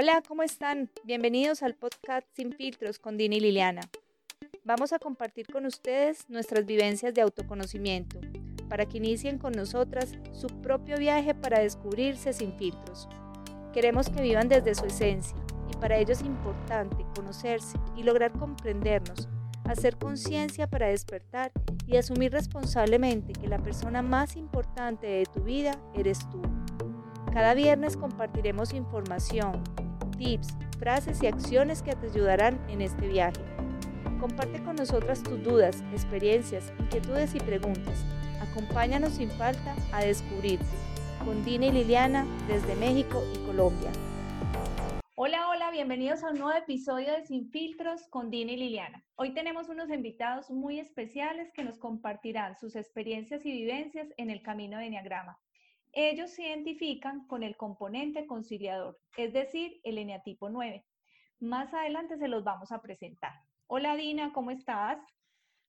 Hola, ¿cómo están? Bienvenidos al podcast Sin Filtros con Dini y Liliana. Vamos a compartir con ustedes nuestras vivencias de autoconocimiento para que inicien con nosotras su propio viaje para descubrirse sin filtros. Queremos que vivan desde su esencia y para ello es importante conocerse y lograr comprendernos, hacer conciencia para despertar y asumir responsablemente que la persona más importante de tu vida eres tú. Cada viernes compartiremos información, tips, frases y acciones que te ayudarán en este viaje. Comparte con nosotras tus dudas, experiencias, inquietudes y preguntas. Acompáñanos sin falta a descubrir con Dina y Liliana desde México y Colombia. Hola, hola, bienvenidos a un nuevo episodio de Sin Filtros con Dina y Liliana. Hoy tenemos unos invitados muy especiales que nos compartirán sus experiencias y vivencias en el camino de Enneagrama. Ellos se identifican con el componente conciliador, es decir, el eneatipo 9. Más adelante se los vamos a presentar. Hola Dina, ¿cómo estás?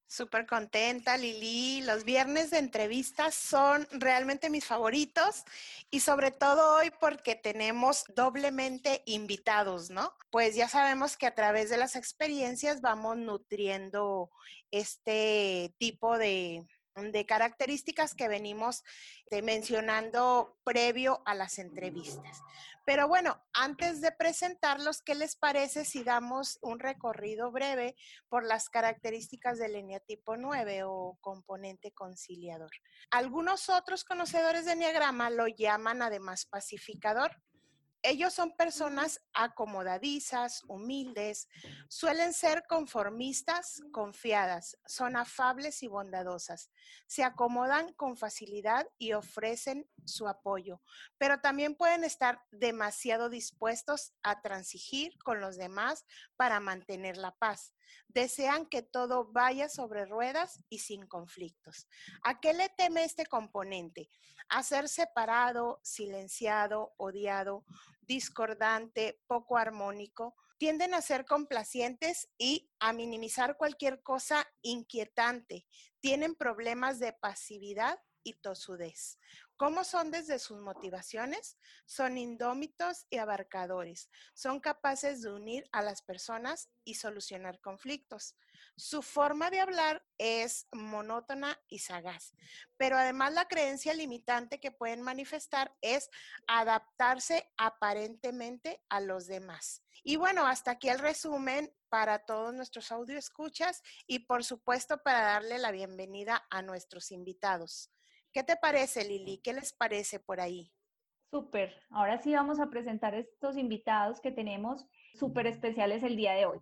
Súper contenta, Lili. Los viernes de entrevistas son realmente mis favoritos y sobre todo hoy porque tenemos doblemente invitados, ¿no? Pues ya sabemos que a través de las experiencias vamos nutriendo este tipo de, de características que venimos eh, mencionando previo a las entrevistas. Pero bueno, antes de presentarlos, ¿qué les parece si damos un recorrido breve por las características del eneatipo 9 o componente conciliador? Algunos otros conocedores de enneagrama lo llaman además pacificador ellos son personas acomodadizas, humildes, suelen ser conformistas, confiadas, son afables y bondadosas, se acomodan con facilidad y ofrecen su apoyo, pero también pueden estar demasiado dispuestos a transigir con los demás para mantener la paz. Desean que todo vaya sobre ruedas y sin conflictos. ¿A qué le teme este componente? A ser separado, silenciado, odiado, discordante, poco armónico, tienden a ser complacientes y a minimizar cualquier cosa inquietante. Tienen problemas de pasividad y. ¿Cómo son desde sus motivaciones? Son indómitos y abarcadores. Son capaces de unir a las personas y solucionar conflictos. Su forma de hablar es monótona y sagaz, pero además la creencia limitante que pueden manifestar es adaptarse aparentemente a los demás. Y bueno, hasta aquí el resumen para todos nuestros audio escuchas y por supuesto para darle la bienvenida a nuestros invitados. ¿Qué te parece, Lili? ¿Qué les parece por ahí? Súper. Ahora sí vamos a presentar estos invitados que tenemos súper especiales el día de hoy.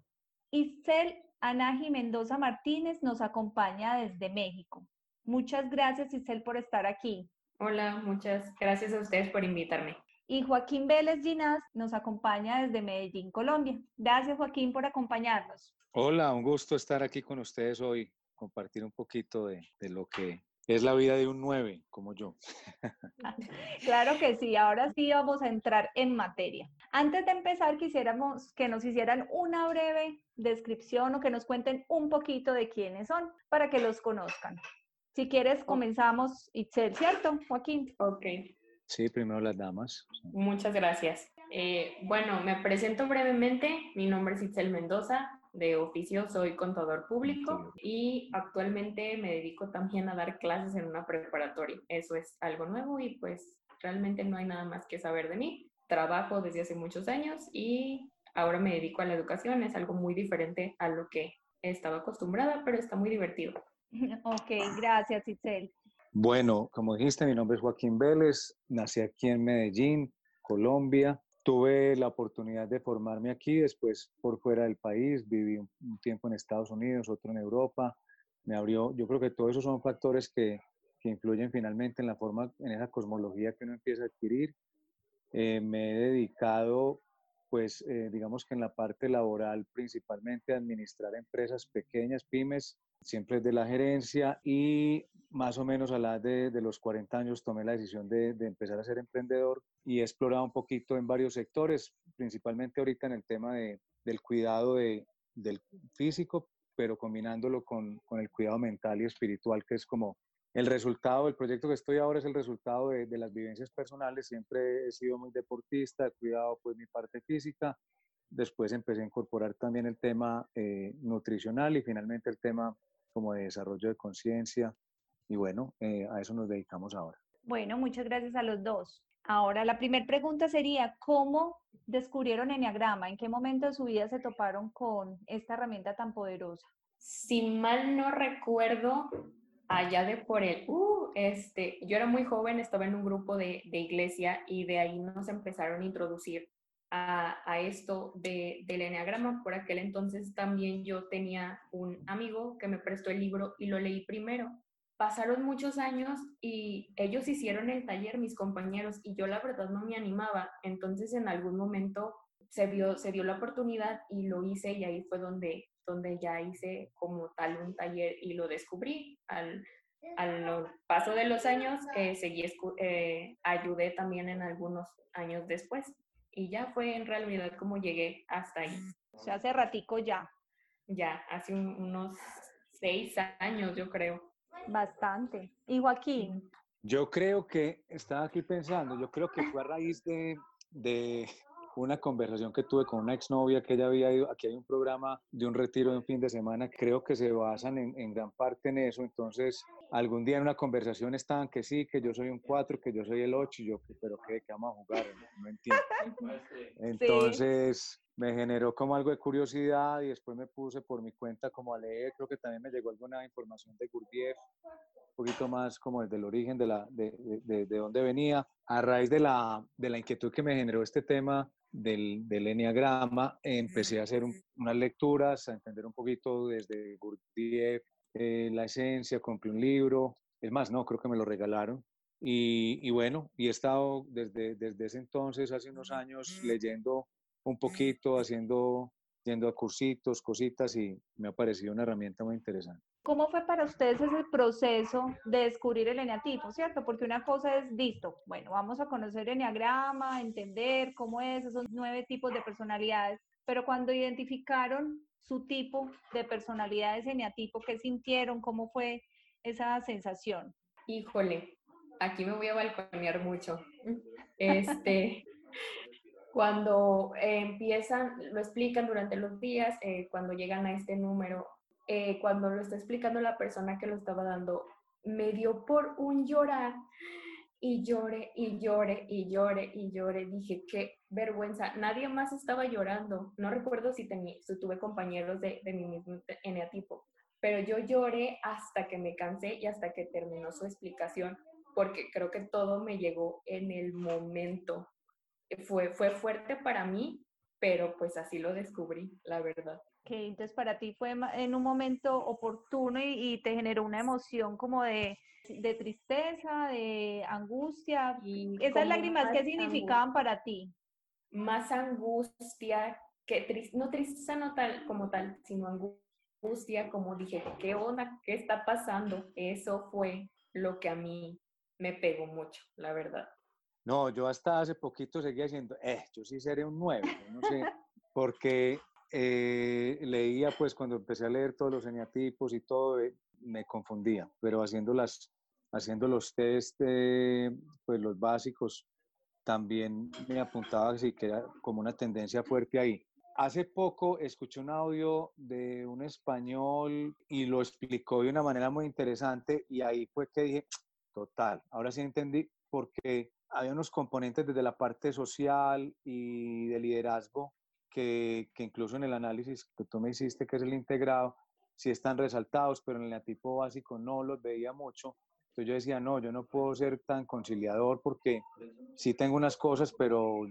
Isel Anaji Mendoza Martínez nos acompaña desde México. Muchas gracias, Isel, por estar aquí. Hola, muchas gracias a ustedes por invitarme. Y Joaquín Vélez Ginás nos acompaña desde Medellín, Colombia. Gracias, Joaquín, por acompañarnos. Hola, un gusto estar aquí con ustedes hoy, compartir un poquito de, de lo que es la vida de un 9 como yo. Claro que sí, ahora sí vamos a entrar en materia. Antes de empezar, quisiéramos que nos hicieran una breve descripción o que nos cuenten un poquito de quiénes son para que los conozcan. Si quieres, comenzamos, Itzel, ¿cierto, Joaquín? Ok. Sí, primero las damas. Muchas gracias. Eh, bueno, me presento brevemente. Mi nombre es Itzel Mendoza de oficio soy contador público y actualmente me dedico también a dar clases en una preparatoria. Eso es algo nuevo y pues realmente no hay nada más que saber de mí. Trabajo desde hace muchos años y ahora me dedico a la educación. Es algo muy diferente a lo que he estado acostumbrada, pero está muy divertido. Ok, gracias Itzel. Bueno, como dijiste, mi nombre es Joaquín Vélez, nací aquí en Medellín, Colombia. Tuve la oportunidad de formarme aquí, después por fuera del país, viví un, tiempo en Estados Unidos, otro en Europa, me abrió, yo creo que todos esos son factores que, que influyen finalmente en la forma, en esa cosmología que uno empieza a adquirir. Eh, me he dedicado, pues, eh, digamos que en la parte laboral, principalmente a administrar empresas pequeñas, pymes, siempre de la gerencia y más o menos a la de, de los 40 años tomé la decisión de, de, empezar a ser emprendedor y he explorado un poquito en varios sectores, principalmente ahorita en el tema de, del cuidado de, del físico, pero combinándolo con, con, el cuidado mental y espiritual, que es como el resultado, el proyecto que estoy ahora es el resultado de, las vivencias personales. Siempre he sido muy deportista, he cuidado pues mi parte física. Después empecé a incorporar también el tema eh, nutricional y finalmente el tema como de desarrollo de conciencia. Y bueno, eh, a eso nos dedicamos ahora. Bueno, muchas gracias a los dos. Ahora, la primera pregunta sería, ¿cómo descubrieron Enneagrama? ¿En qué momento de su vida se toparon con esta herramienta tan poderosa? Si mal no recuerdo, allá de por el, uh, este, yo era muy joven, estaba en un grupo de, iglesia y de ahí nos empezaron a introducir a, a, esto de, del enneagrama. Por aquel entonces también yo tenía un amigo que me prestó el libro y lo leí primero. Pasaron muchos años y ellos hicieron el taller, mis compañeros, y yo la verdad no me animaba. Entonces en algún momento se, vio, se dio la oportunidad y lo hice y ahí fue donde, donde ya hice como tal un taller y lo descubrí. Al, al paso de los años, eh, seguí, eh, ayudé también en algunos años después. Y ya fue en realidad como llegué hasta ahí. O sea, hace ratico ya. Ya, hace unos seis años, yo creo. Bastante. ¿Y Joaquín? Yo creo que, estaba aquí pensando, yo creo que fue a raíz de, de una conversación que tuve con una exnovia que ella había ido, aquí hay un programa de un retiro de un fin de semana, creo que se basan en, en gran parte en eso, entonces algún día en una conversación estaban que sí, que yo soy un 4, que yo soy el 8, y yo, pero ¿qué, qué vamos a jugar? No, entiendo. Entonces sí. me generó como algo de curiosidad y después me puse por mi cuenta como a leer, creo que también me llegó alguna información de Gurdjieff, poquito más como desde el origen de, la, de, de, de dónde venía. A raíz de la, de la inquietud que me generó este tema, del, del Enneagrama, empecé a hacer un, unas lecturas, a entender un poquito desde Gurdjieff, eh, la esencia, compré un libro, es más, no, creo que me lo regalaron. Y, y bueno, y he estado desde, desde ese entonces, hace unos años, leyendo un poquito, haciendo, yendo a cursitos, cositas, y me ha parecido una herramienta muy interesante. ¿Cómo fue para ustedes ese proceso de descubrir el eneatipo, cierto? Porque una cosa es, listo, bueno, vamos a conocer el eneagrama, entender cómo es, esos nueve tipos de personalidades, pero cuando identificaron su tipo de personalidad, ese eneatipo, ¿qué sintieron? ¿Cómo fue esa sensación? Híjole, aquí me voy a balconear mucho. Este, cuando eh, empiezan, lo explican durante los días, eh, cuando llegan a este número, eh, cuando lo está explicando la persona que lo estaba dando, me dio por un llorar y lloré y lloré y lloré y lloré. Dije, qué vergüenza. Nadie más estaba llorando. No recuerdo si, tenía, si tuve compañeros de, de mi mismo eneatipo, pero yo lloré hasta que me cansé y hasta que terminó su explicación, porque creo que todo me llegó en el momento. Fue, fue fuerte para mí, pero pues así lo descubrí, la verdad que entonces para ti fue en un momento oportuno y, y te generó una emoción como de, de tristeza, de angustia. Y Esas lágrimas, ¿qué significaban para ti? Más angustia, que triste, no tristeza no tal como tal, sino angustia, como dije, ¿qué onda? ¿Qué está pasando? Eso fue lo que a mí me pegó mucho, la verdad. No, yo hasta hace poquito seguía diciendo, eh, yo sí seré un 9, no sé, porque eh, leía, pues cuando empecé a leer todos los eneatipos y todo, eh, me confundía, pero haciendo, las, haciendo los test, eh, pues los básicos, también me apuntaba así que era como una tendencia fuerte ahí. Hace poco escuché un audio de un español y lo explicó de una manera muy interesante y ahí fue que dije, total, ahora sí entendí porque había unos componentes desde la parte social y de liderazgo que, que, incluso en el análisis que tú me hiciste, que es el integrado, sí están resaltados, pero en el neatipo básico no los veía mucho. Entonces yo decía, no, yo no puedo ser tan conciliador porque sí tengo unas cosas, pero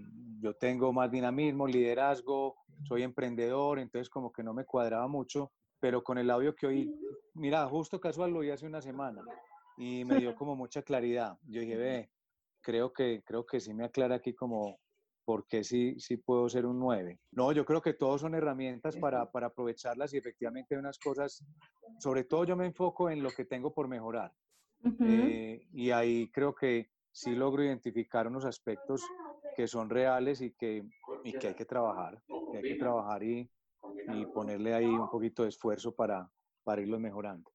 yo tengo más dinamismo, liderazgo, soy emprendedor, entonces como que no me cuadraba mucho, pero con el audio que oí, mira, justo casual lo oí hace una semana y me dio como mucha claridad. Yo dije, ve, creo que, creo que sí me aclara aquí como porque sí, sí puedo ser un 9. No, yo creo que todos son herramientas para, para aprovecharlas y efectivamente hay unas cosas, sobre todo yo me enfoco en lo que tengo por mejorar. Uh -huh. eh, y ahí creo que sí logro identificar unos aspectos que son reales y que, y que hay que trabajar, que hay que trabajar y, y ponerle ahí un poquito de esfuerzo para, para irlos mejorando.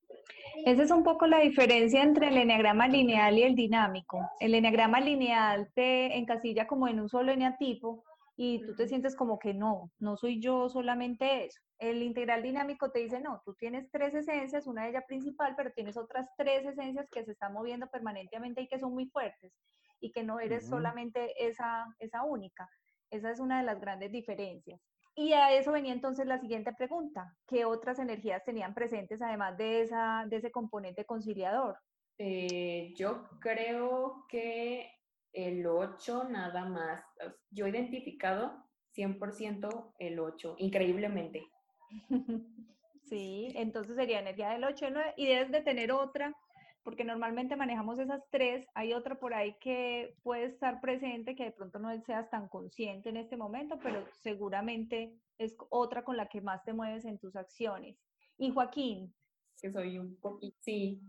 Esa es un poco la diferencia entre el eneagrama lineal y el dinámico. El eneagrama lineal te encasilla como en un solo eneatipo y tú te sientes como que no, no soy yo solamente eso. El integral dinámico te dice, no, tú tienes tres esencias, una de ellas principal, pero tienes otras tres esencias que se están moviendo permanentemente y que son muy fuertes y que no eres solamente esa, esa única. Esa es una de las grandes diferencias. Y a eso venía entonces la siguiente pregunta. ¿Qué otras energías tenían presentes además de, esa, de ese componente conciliador? Eh, yo creo que el 8 nada más. Yo he identificado 100% el 8, increíblemente. Sí, entonces sería energía del 8 y debes de tener otra porque normalmente manejamos esas tres, hay otra por ahí que puede estar presente, que de pronto no seas tan consciente en este momento, pero seguramente es otra con la que más te mueves en tus acciones. Y Joaquín. Que soy un poquito, sí.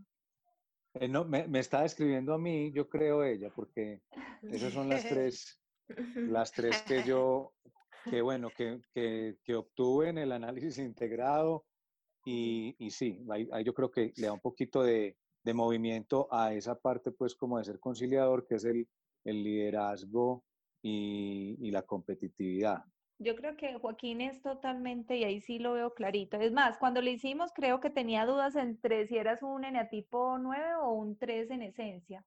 Eh, no, me, me está describiendo a mí, yo creo ella, porque esas son las tres, las tres que yo, que bueno, que, que, que obtuve en el análisis integrado y, y sí, ahí, yo creo que le da un poquito de, de movimiento a esa parte, pues, como de ser conciliador, que es el, el liderazgo y, y, la competitividad. Yo creo que Joaquín es totalmente, y ahí sí lo veo clarito. Es más, cuando lo hicimos, creo que tenía dudas entre si eras un eneatipo 9 o un 3 en esencia,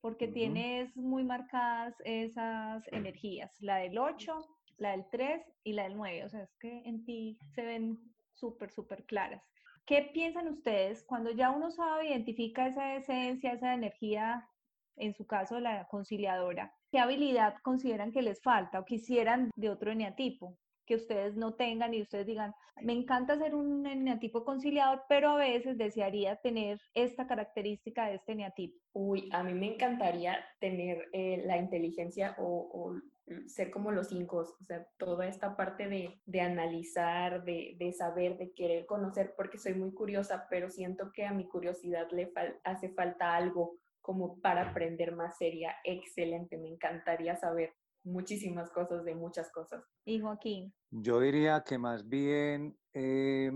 porque tienes muy marcadas esas energías, la del 8, la del 3 y la del 9. O sea, es que en ti se ven súper, súper claras. ¿Qué piensan ustedes cuando ya uno sabe, identifica esa esencia, esa energía, en su caso la conciliadora? ¿Qué habilidad consideran que les falta o quisieran de otro eneatipo? que ustedes no tengan y ustedes digan, me encanta ser un eneatipo conciliador, pero a veces desearía tener esta característica de este eneatipo. Uy, a mí me encantaría tener eh, la inteligencia o, o, ser como los cinco, o sea, toda esta parte de, de analizar, de, de, saber, de querer conocer, porque soy muy curiosa, pero siento que a mi curiosidad le hace falta algo como para aprender más seria. Excelente, me encantaría saber muchísimas cosas de muchas cosas. ¿Y Joaquín? Yo diría que más bien, eh,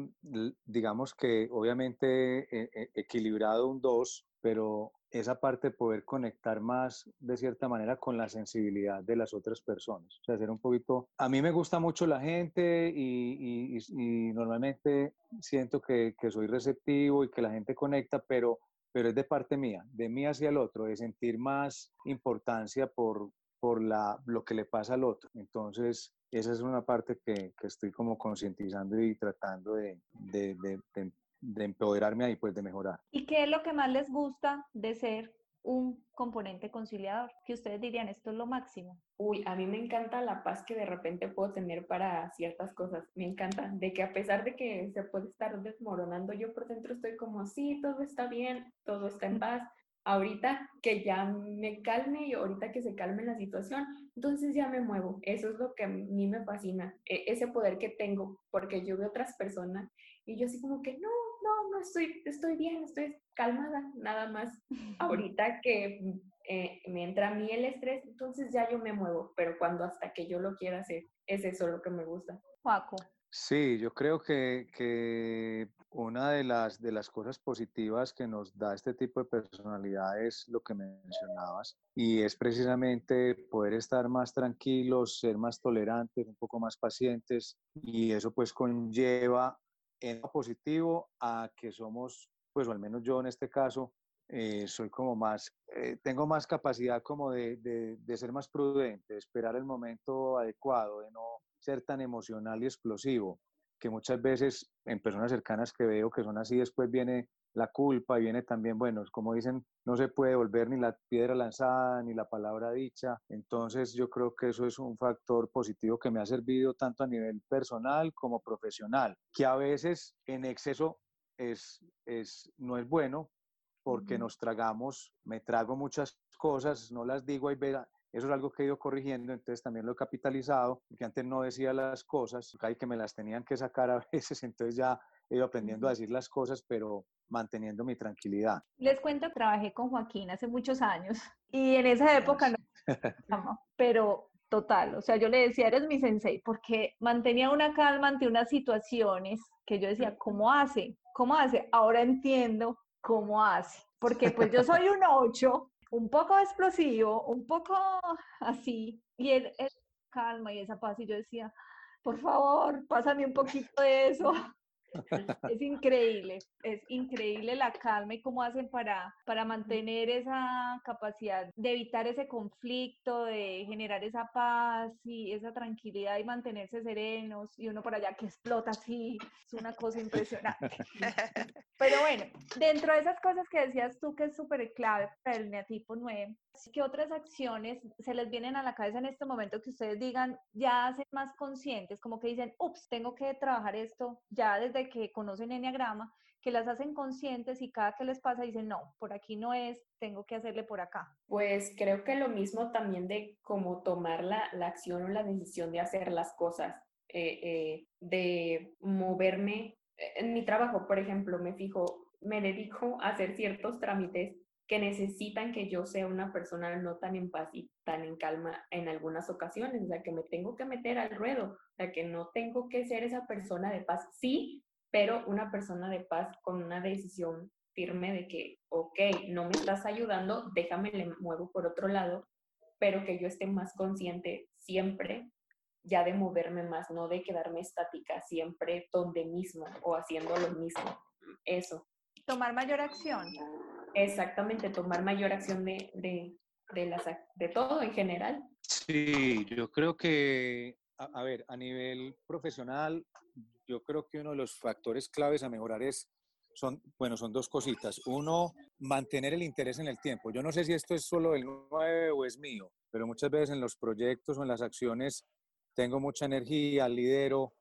digamos que obviamente eh, eh, equilibrado un 2, pero esa parte de poder conectar más de cierta manera con la sensibilidad de las otras personas. O sea, un poquito... A mí me gusta mucho la gente y, normalmente siento que, soy receptivo y que la gente conecta, pero, pero es de parte mía, de mí hacia el otro, de sentir más importancia por, por la, lo que le pasa al otro. Entonces, esa es una parte que, estoy como concientizando y tratando de, empoderarme ahí, pues de mejorar. ¿Y qué es lo que más les gusta de ser un componente conciliador? Que ustedes dirían, esto es lo máximo. Uy, a mí me encanta la paz que de repente puedo tener para ciertas cosas. Me encanta de que a pesar de que se puede estar desmoronando, yo por dentro estoy como, sí, todo está bien, todo está en paz ahorita que ya me calme y ahorita que se calme la situación, entonces ya me muevo. Eso es lo que a mí me fascina, e, ese poder que tengo, porque yo veo otras personas y yo así como que no, no, no estoy, estoy bien, estoy calmada, nada más. Ahorita que eh, me entra a mí el estrés, entonces ya yo me muevo, pero cuando hasta que yo lo quiera hacer, es eso lo que me gusta. Paco. Sí, yo creo que, que, una de las, de las cosas positivas que nos da este tipo de personalidad es lo que mencionabas y es precisamente poder estar más tranquilos, ser más tolerantes, un poco más pacientes y eso pues conlleva en positivo a que somos, pues o al menos yo en este caso, eh, soy como más, eh, tengo más capacidad como de, de, de ser más prudente, de esperar el momento adecuado, de no ser tan emocional y explosivo, que muchas veces en personas cercanas que veo que son así, después viene la culpa viene también, bueno, como dicen, no se puede volver ni la piedra lanzada ni la palabra dicha. Entonces yo creo que eso es un factor positivo que me ha servido tanto a nivel personal como profesional, que a veces en exceso es, es, no es bueno porque nos tragamos, me trago muchas cosas, no las digo, y eso es algo que he ido corrigiendo, entonces también lo he capitalizado, porque antes no decía las cosas, hay que me las tenían que sacar a veces, entonces ya he ido aprendiendo a decir las cosas, pero manteniendo mi tranquilidad. Les cuento, trabajé con Joaquín hace muchos años y en esa época no, pero total. O sea, yo le decía, eres mi sensei, porque mantenía una calma ante unas situaciones que yo decía, ¿cómo hace? ¿Cómo hace? Ahora entiendo cómo hace. Porque pues yo soy un 8, un poco explosivo, un poco así, y él, él calma y esa paz, y yo decía, por favor, pásame un poquito de eso. Es increíble, es increíble la calma y cómo hacen para, para mantener esa capacidad de evitar ese conflicto, de generar esa paz y esa tranquilidad y mantenerse serenos y uno por allá que explota así, es una cosa impresionante. Pero bueno, dentro de esas cosas que decías tú que es súper clave para el neatipo 9, ¿qué otras acciones se les vienen a la cabeza en este momento que ustedes digan, ya hacen más conscientes, como que dicen, ups, tengo que trabajar esto ya desde que conocen Enneagrama, que las hacen conscientes y cada que les pasa dicen, no, por aquí no es, tengo que hacerle por acá? Pues creo que lo mismo también de cómo tomar la, la acción o la decisión de hacer las cosas, eh, eh, de moverme. En mi trabajo, por ejemplo, me fijo, me dedico a hacer ciertos trámites que necesitan que yo sea una persona no tan en paz y tan en calma en algunas ocasiones, o que me tengo que meter al ruedo, o que no tengo que ser esa persona de paz. Sí, pero una persona de paz con una decisión firme de que, ok, no me estás ayudando, déjame le muevo por otro lado, pero que yo esté más consciente siempre ya de moverme más, no de quedarme estática, siempre donde mismo o haciendo lo mismo. Eso. Tomar mayor acción. Exactamente, tomar mayor acción de, de, de, todo en general. Sí, yo creo que, a, ver, a nivel profesional, yo creo que uno de los factores claves a mejorar es, son, bueno, son dos cositas. Uno, mantener el interés en el tiempo. Yo no sé si esto es solo el 9 o es mío, pero muchas veces en los proyectos o en las acciones tengo mucha energía, lidero,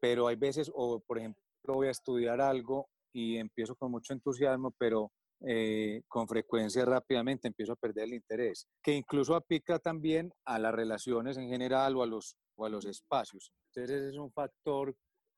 pero hay veces, o por ejemplo, voy a estudiar algo y empiezo con mucho entusiasmo, pero eh, con frecuencia rápidamente empiezo a perder el interés, que incluso aplica también a las relaciones en general o a los, o a los espacios. Entonces ese es un factor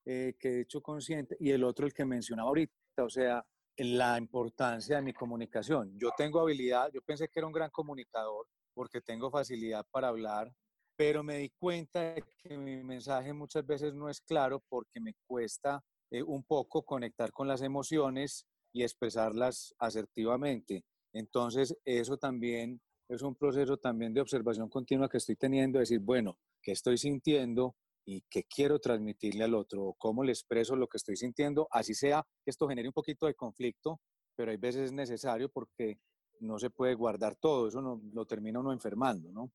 eh, que he hecho consciente, y el otro el que mencionaba ahorita, o sea, la importancia de mi comunicación. Yo tengo habilidad, yo pensé que era un gran comunicador porque tengo facilidad para hablar, pero me di cuenta de que mi mensaje muchas veces no es claro porque me cuesta eh, un poco conectar con las emociones y expresarlas asertivamente. Entonces, eso también es un proceso también de observación continua que estoy teniendo, decir, bueno, ¿qué estoy sintiendo? y qué quiero transmitirle al otro, cómo le expreso lo que estoy sintiendo, así sea esto genere un poquito de conflicto, pero hay veces es necesario porque no se puede guardar todo, eso no, lo termina uno enfermando, ¿no?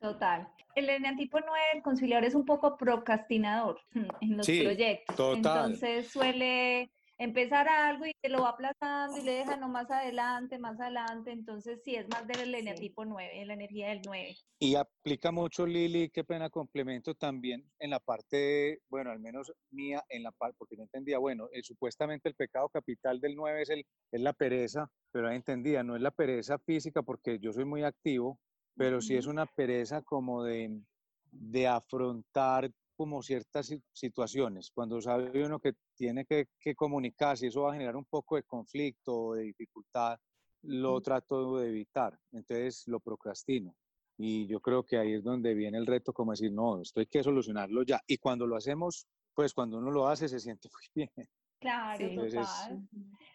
Total. El eneatipo 9, el conciliador, es un poco procrastinador en los proyectos. Total. Entonces suele empezar algo y te lo va aplazando y le deja no más adelante, más adelante. Entonces, sí, es más del eneatipo 9, la energía del 9. Y aplica mucho, Lili, qué pena complemento también en la parte, bueno, al menos mía, en la parte, porque yo entendía, bueno, el, supuestamente el pecado capital del 9 es, el, es la pereza, pero ahí entendía, no es la pereza física porque yo soy muy activo, pero sí es una pereza como de, de afrontar como ciertas situaciones, cuando sabe uno que tiene que, que comunicarse y eso va a generar un poco de conflicto o de dificultad, lo trato de evitar, entonces lo procrastino. Y yo creo que ahí es donde viene el reto, como decir, no, esto hay que solucionarlo ya. Y cuando lo hacemos, pues cuando uno lo hace se siente muy bien. Claro, total.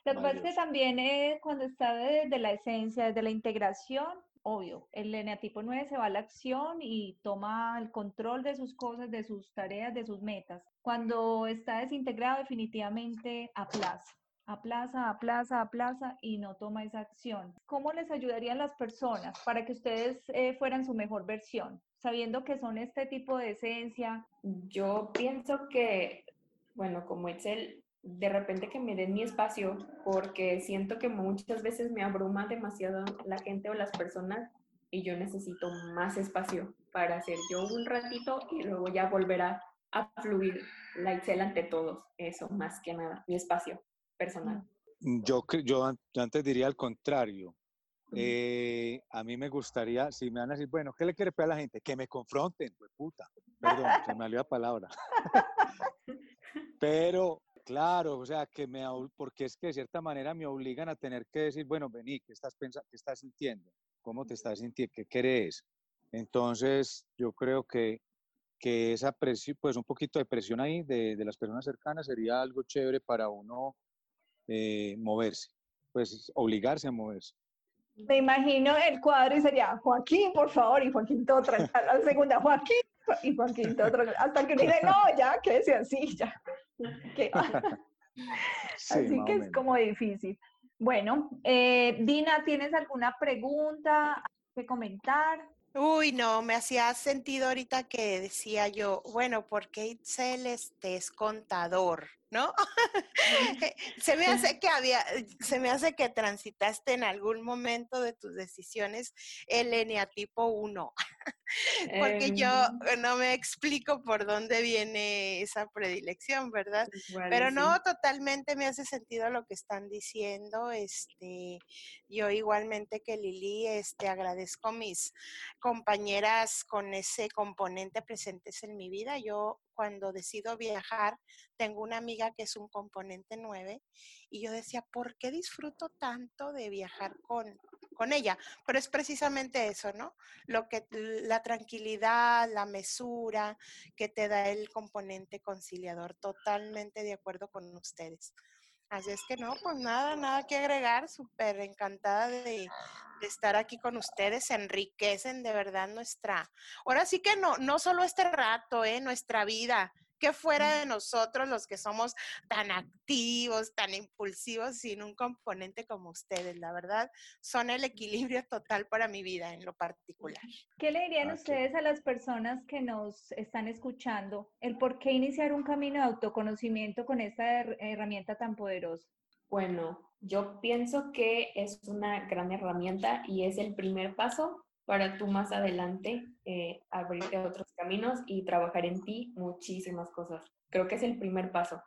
Lo que pasa es que también es cuando está desde la esencia, desde la integración, obvio, el eneatipo 9 se va a la acción y toma el control de sus cosas, de sus tareas, de sus metas. Cuando está desintegrado, definitivamente aplaza, aplaza, aplaza, aplaza y no toma esa acción. ¿Cómo les ayudarían las personas para que ustedes eh, fueran su mejor versión, sabiendo que son este tipo de esencia? Yo pienso que, bueno, como Excel, de repente que me den mi espacio, porque siento que muchas veces me abruma demasiado la gente o las personas y yo necesito más espacio para hacer yo un ratito y luego ya volverá a fluir la Excel ante todos. Eso, más que nada, mi espacio personal. Mm, yo, yo, antes diría al contrario. Eh, a mí me gustaría, si me van a decir, bueno, ¿qué le quiere pedir a la gente? Que me confronten, pues puta. Perdón, se me salió la palabra. Pero Claro, o sea, que me, porque es que de cierta manera me obligan a tener que decir, bueno, vení, ¿qué estás pensando, qué estás sintiendo? ¿Cómo te estás sintiendo? ¿Qué querés? Entonces, yo creo que, que esa presión, pues un poquito de presión ahí de, de las personas cercanas sería algo chévere para uno eh, moverse, pues obligarse a moverse. Me imagino el cuadro y sería Joaquín, por favor, y Joaquín todo a la segunda, Joaquín, y Joaquín todo hasta que dice, no, ya, quédese así, ya. así que es como difícil. Bueno, eh, Dina, ¿tienes alguna pregunta que comentar? Uy, no, me hacía sentido ahorita que decía yo, bueno, porque Itzel este es contador, ¿no? se me hace que había, se me hace que transitaste en algún momento de tus decisiones el eneatipo 1. Porque yo em. no me explico por dónde viene esa predilección, ¿verdad? Pero no, totalmente me hace sentido lo que están diciendo. Este, yo igualmente que Lili, este, agradezco mis compañeras con ese componente presentes en mi vida. Yo cuando decido viajar, tengo una amiga que es un componente 9 y yo decía, ¿por qué disfruto tanto de viajar con, con ella? Pero es precisamente eso, ¿no? Lo que la tranquilidad, la mesura que te da el componente conciliador. Totalmente de acuerdo con ustedes. Así es que no, pues nada, nada que agregar. Súper encantada de, de, estar aquí con ustedes. Enriquecen de verdad nuestra. Ahora sí que no, no solo este rato, ¿eh? nuestra vida que fuera de nosotros los que somos tan activos, tan impulsivos, sin un componente como ustedes. La verdad, son el equilibrio total para mi vida en lo particular. ¿Qué le dirían ustedes a las personas que nos están escuchando el por qué iniciar un camino de autoconocimiento con esta herramienta tan poderosa? Bueno, yo pienso que es una gran herramienta y es el primer paso para tú más adelante eh, abrirte a otros caminos y trabajar en ti muchísimas cosas. Creo que es el primer paso.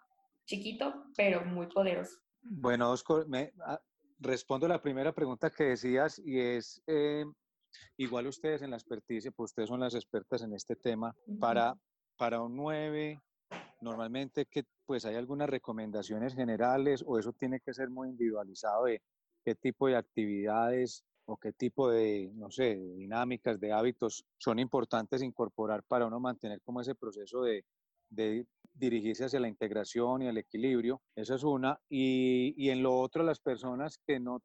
Chiquito, pero muy poderoso. Bueno, Oscar, me, ah, respondo la primera pregunta que decías y es, eh, igual ustedes en la experticia, pues ustedes son las expertas en este tema, para, para un 9, normalmente que pues hay algunas recomendaciones generales o eso tiene que ser muy individualizado de qué tipo de actividades o qué tipo de, no sé, dinámicas, de hábitos son importantes incorporar para uno mantener como ese proceso de, de dirigirse hacia la integración y el equilibrio. Esa es una. Y, y en lo otro, las personas que no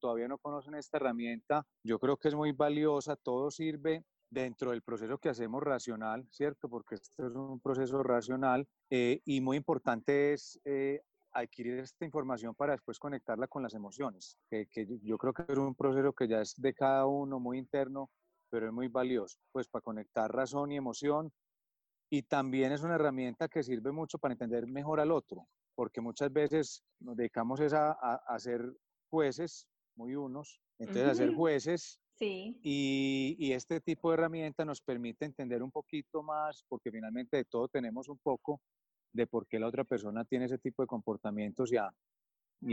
todavía no conocen esta herramienta, yo creo que es muy valiosa. Todo sirve dentro del proceso que hacemos racional, ¿cierto? Porque este es un proceso racional eh, y muy importante es eh, adquirir esta información para después conectarla con las emociones, que, yo creo que es un proceso que ya es de cada uno, muy interno, pero es muy valioso, pues para conectar razón y emoción. Y también es una herramienta que sirve mucho para entender mejor al otro, porque muchas veces nos dedicamos a, a, ser jueces, muy unos, entonces a ser jueces Sí. Y, y, este tipo de herramienta nos permite entender un poquito más, porque finalmente de todo tenemos un poco, de por qué la otra persona tiene ese tipo de comportamientos y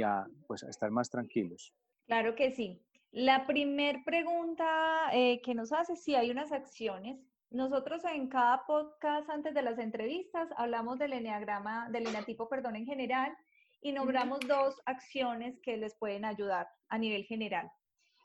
a, pues, estar más tranquilos. Claro que sí. La primer pregunta eh, que nos hace, si hay unas acciones. Nosotros en cada podcast antes de las entrevistas hablamos del eneagrama, del eneatipo, perdón, en general y nombramos dos acciones que les pueden ayudar a nivel general.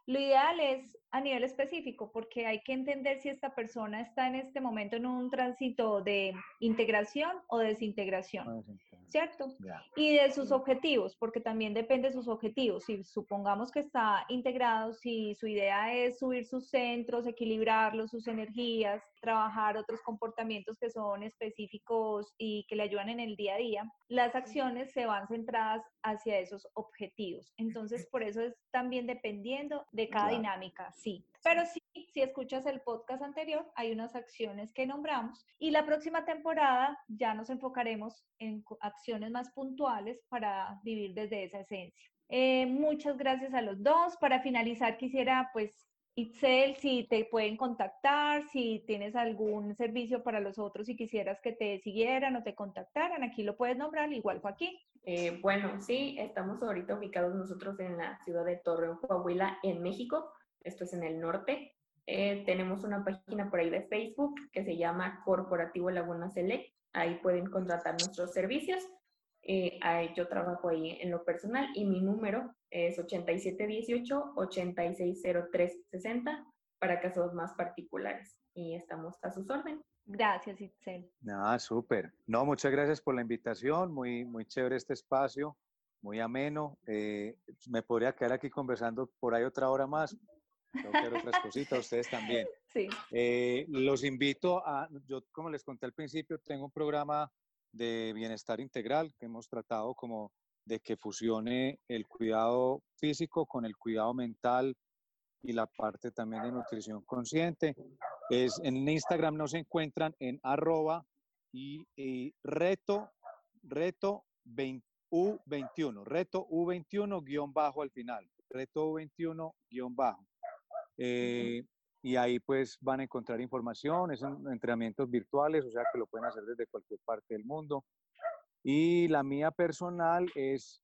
Lo ideal es a nivel específico, porque hay que entender si esta persona está en este momento en un tránsito de integración o desintegración, ¿cierto? Y de sus objetivos, porque también depende de sus objetivos. Si supongamos que está integrado, si su idea es subir sus centros, equilibrarlos, sus energías, trabajar otros comportamientos que son específicos y que le ayudan en el día a día, las acciones se van centradas hacia esos objetivos. Entonces, por eso es también dependiendo de cada dinámica, sí. Pero sí, si escuchas el podcast anterior, hay unas acciones que nombramos y la próxima temporada ya nos enfocaremos en acciones más puntuales para vivir desde esa esencia. Eh, muchas gracias a los dos. Para finalizar, quisiera pues Itzel, si te pueden contactar, si tienes algún servicio para los otros y quisieras que te siguieran o te contactaran, aquí lo puedes nombrar, igual Joaquín. Eh, bueno, sí, estamos ahorita ubicados nosotros en la ciudad de Torreón, Coahuila, en México. Esto es en el norte. Eh, tenemos una página por ahí de Facebook que se llama Corporativo Laguna Select. Ahí pueden contratar nuestros servicios. Eh, yo trabajo ahí en lo personal y mi número es 8718-860360. para casos más particulares y estamos a sus órdenes. Gracias, Itzel. Ah, súper. No, muchas gracias por la invitación. Muy, muy chévere este espacio, muy ameno. Eh, me podría quedar aquí conversando por ahí otra hora más. Otras cositas, ustedes también. Sí. Eh, los invito a, yo como les conté al principio, tengo un programa de bienestar integral que hemos tratado como de que fusione el cuidado físico con el cuidado mental y la parte también de nutrición consciente. Es, en Instagram nos encuentran en arroba y, reto, reto U21, reto U21 guion bajo al final, reto U21 guion bajo. Eh, y ahí pues van a encontrar información, es entrenamientos virtuales, o sea que lo pueden hacer desde cualquier parte del mundo. Y la mía personal es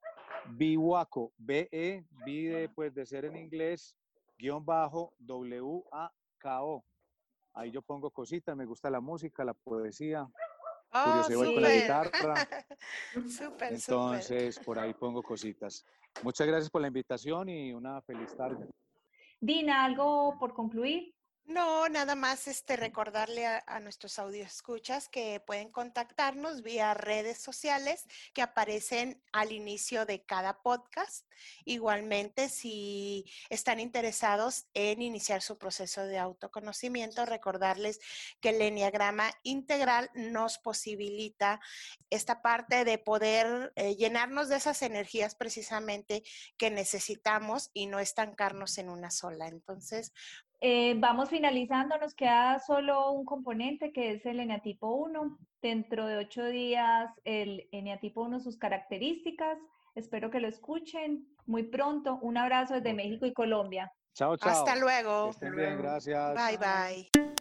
Biwaco, B-E, B de, pues, de ser en inglés, guion bajo, W-A-K-O. Ahí yo pongo cositas, me gusta la música, la poesía, oh, voy con la guitarra. súper, Entonces, por ahí pongo cositas. Muchas gracias por la invitación y una feliz tarde. Dina, ¿algo por concluir? No, nada más este, recordarle a, nuestros escuchas que pueden contactarnos vía redes sociales que aparecen al inicio de cada podcast. Igualmente, si están interesados en iniciar su proceso de autoconocimiento, recordarles que el Enneagrama integral nos posibilita esta parte de poder eh, llenarnos de esas energías precisamente que necesitamos y no estancarnos en una sola. Entonces, eh, vamos finalizando, nos queda solo un componente que es el eneatipo 1. Dentro de ocho días, el eneatipo 1, sus características. Espero que lo escuchen muy pronto. Un abrazo desde México y Colombia. Chao, chao. Hasta luego. Que estén bien, gracias. Bye, bye.